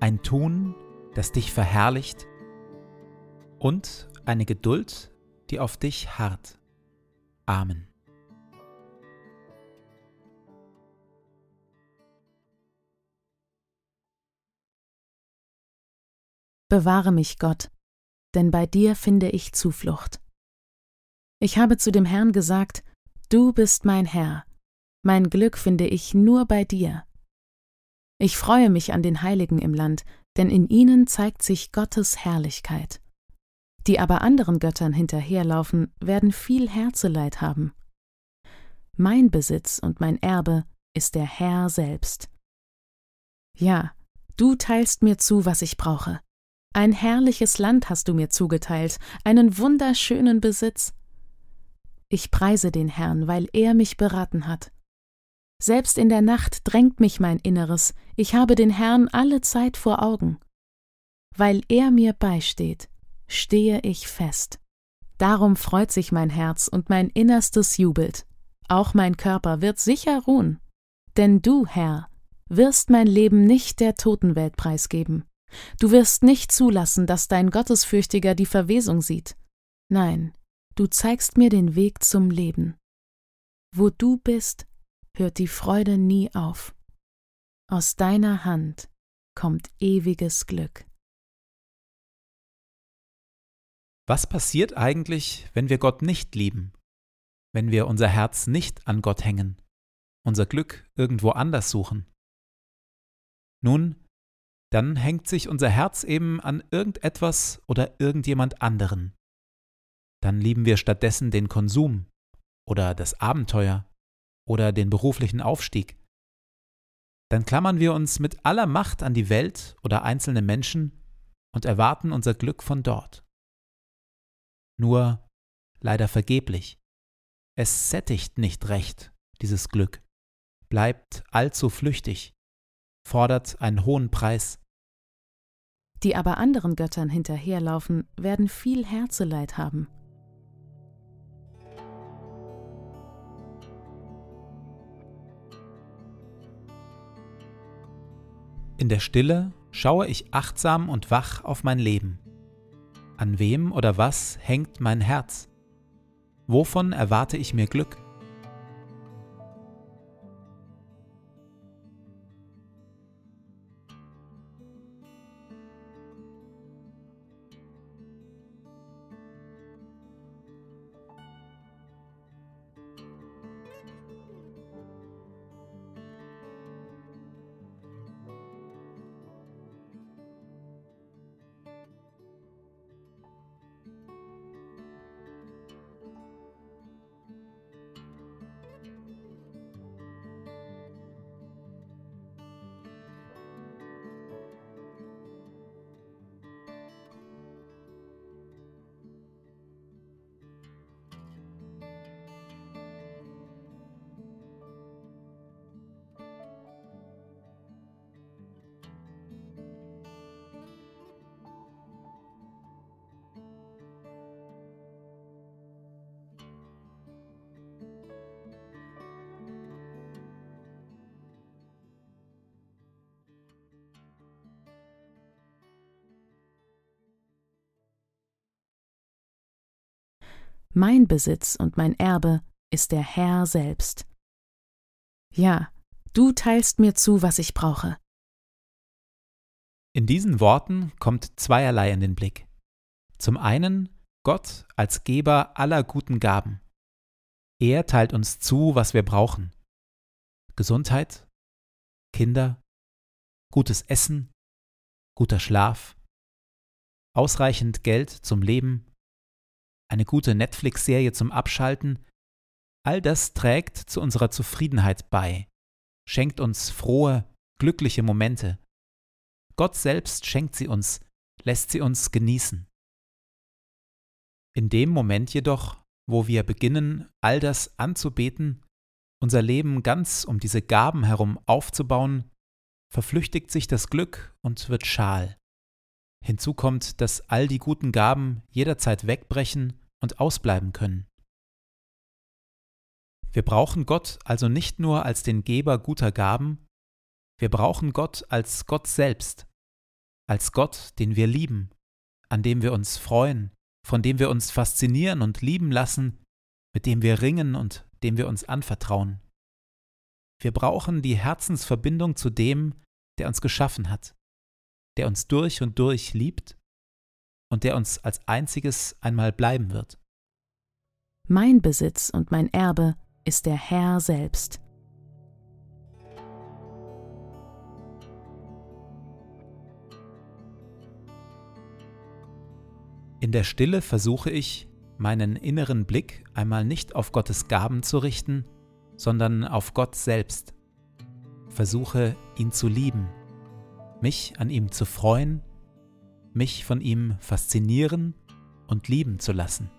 ein Tun, das dich verherrlicht und eine Geduld, die auf dich harrt. Amen. Bewahre mich, Gott, denn bei dir finde ich Zuflucht. Ich habe zu dem Herrn gesagt, Du bist mein Herr, mein Glück finde ich nur bei dir. Ich freue mich an den Heiligen im Land, denn in ihnen zeigt sich Gottes Herrlichkeit. Die aber anderen Göttern hinterherlaufen, werden viel Herzeleid haben. Mein Besitz und mein Erbe ist der Herr selbst. Ja, du teilst mir zu, was ich brauche. Ein herrliches Land hast du mir zugeteilt, einen wunderschönen Besitz. Ich preise den Herrn, weil er mich beraten hat. Selbst in der Nacht drängt mich mein Inneres, ich habe den Herrn alle Zeit vor Augen. Weil er mir beisteht, stehe ich fest. Darum freut sich mein Herz und mein Innerstes jubelt. Auch mein Körper wird sicher ruhen. Denn du, Herr, wirst mein Leben nicht der Totenwelt preisgeben. Du wirst nicht zulassen, dass dein Gottesfürchtiger die Verwesung sieht. Nein, du zeigst mir den Weg zum Leben. Wo du bist, hört die Freude nie auf. Aus deiner Hand kommt ewiges Glück. Was passiert eigentlich, wenn wir Gott nicht lieben? Wenn wir unser Herz nicht an Gott hängen, unser Glück irgendwo anders suchen? Nun, dann hängt sich unser Herz eben an irgendetwas oder irgendjemand anderen. Dann lieben wir stattdessen den Konsum oder das Abenteuer oder den beruflichen Aufstieg. Dann klammern wir uns mit aller Macht an die Welt oder einzelne Menschen und erwarten unser Glück von dort. Nur leider vergeblich. Es sättigt nicht recht, dieses Glück, bleibt allzu flüchtig, fordert einen hohen Preis. Die aber anderen Göttern hinterherlaufen, werden viel Herzeleid haben. Der Stille schaue ich achtsam und wach auf mein Leben. An wem oder was hängt mein Herz? Wovon erwarte ich mir Glück? Mein Besitz und mein Erbe ist der Herr selbst. Ja, du teilst mir zu, was ich brauche. In diesen Worten kommt zweierlei in den Blick. Zum einen Gott als Geber aller guten Gaben. Er teilt uns zu, was wir brauchen. Gesundheit, Kinder, gutes Essen, guter Schlaf, ausreichend Geld zum Leben, eine gute Netflix-Serie zum Abschalten, all das trägt zu unserer Zufriedenheit bei, schenkt uns frohe, glückliche Momente. Gott selbst schenkt sie uns, lässt sie uns genießen. In dem Moment jedoch, wo wir beginnen, all das anzubeten, unser Leben ganz um diese Gaben herum aufzubauen, verflüchtigt sich das Glück und wird schal. Hinzu kommt, dass all die guten Gaben jederzeit wegbrechen und ausbleiben können. Wir brauchen Gott also nicht nur als den Geber guter Gaben, wir brauchen Gott als Gott selbst, als Gott, den wir lieben, an dem wir uns freuen, von dem wir uns faszinieren und lieben lassen, mit dem wir ringen und dem wir uns anvertrauen. Wir brauchen die Herzensverbindung zu dem, der uns geschaffen hat, der uns durch und durch liebt und der uns als einziges einmal bleiben wird. Mein Besitz und mein Erbe ist der Herr selbst. In der Stille versuche ich, meinen inneren Blick einmal nicht auf Gottes Gaben zu richten, sondern auf Gott selbst. Versuche ihn zu lieben, mich an ihm zu freuen, mich von ihm faszinieren und lieben zu lassen.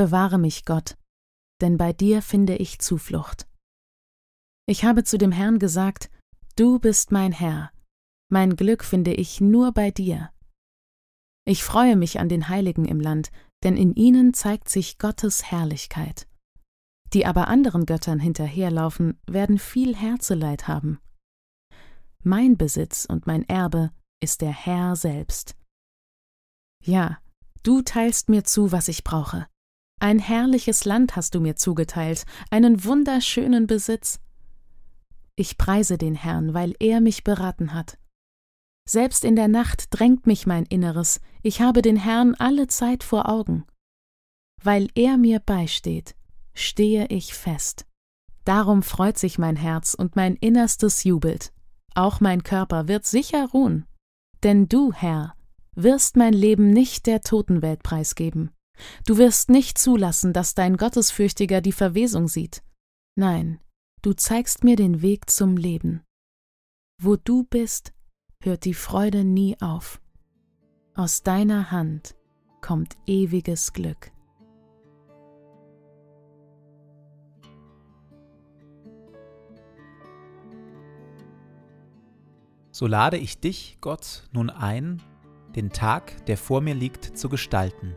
Bewahre mich, Gott, denn bei dir finde ich Zuflucht. Ich habe zu dem Herrn gesagt, Du bist mein Herr, mein Glück finde ich nur bei dir. Ich freue mich an den Heiligen im Land, denn in ihnen zeigt sich Gottes Herrlichkeit. Die aber anderen Göttern hinterherlaufen, werden viel Herzeleid haben. Mein Besitz und mein Erbe ist der Herr selbst. Ja, du teilst mir zu, was ich brauche. Ein herrliches Land hast du mir zugeteilt, einen wunderschönen Besitz. Ich preise den Herrn, weil er mich beraten hat. Selbst in der Nacht drängt mich mein Inneres, ich habe den Herrn alle Zeit vor Augen. Weil er mir beisteht, stehe ich fest. Darum freut sich mein Herz und mein Innerstes jubelt. Auch mein Körper wird sicher ruhen. Denn du, Herr, wirst mein Leben nicht der Totenwelt preisgeben. Du wirst nicht zulassen, dass dein Gottesfürchtiger die Verwesung sieht. Nein, du zeigst mir den Weg zum Leben. Wo du bist, hört die Freude nie auf. Aus deiner Hand kommt ewiges Glück. So lade ich dich, Gott, nun ein, den Tag, der vor mir liegt, zu gestalten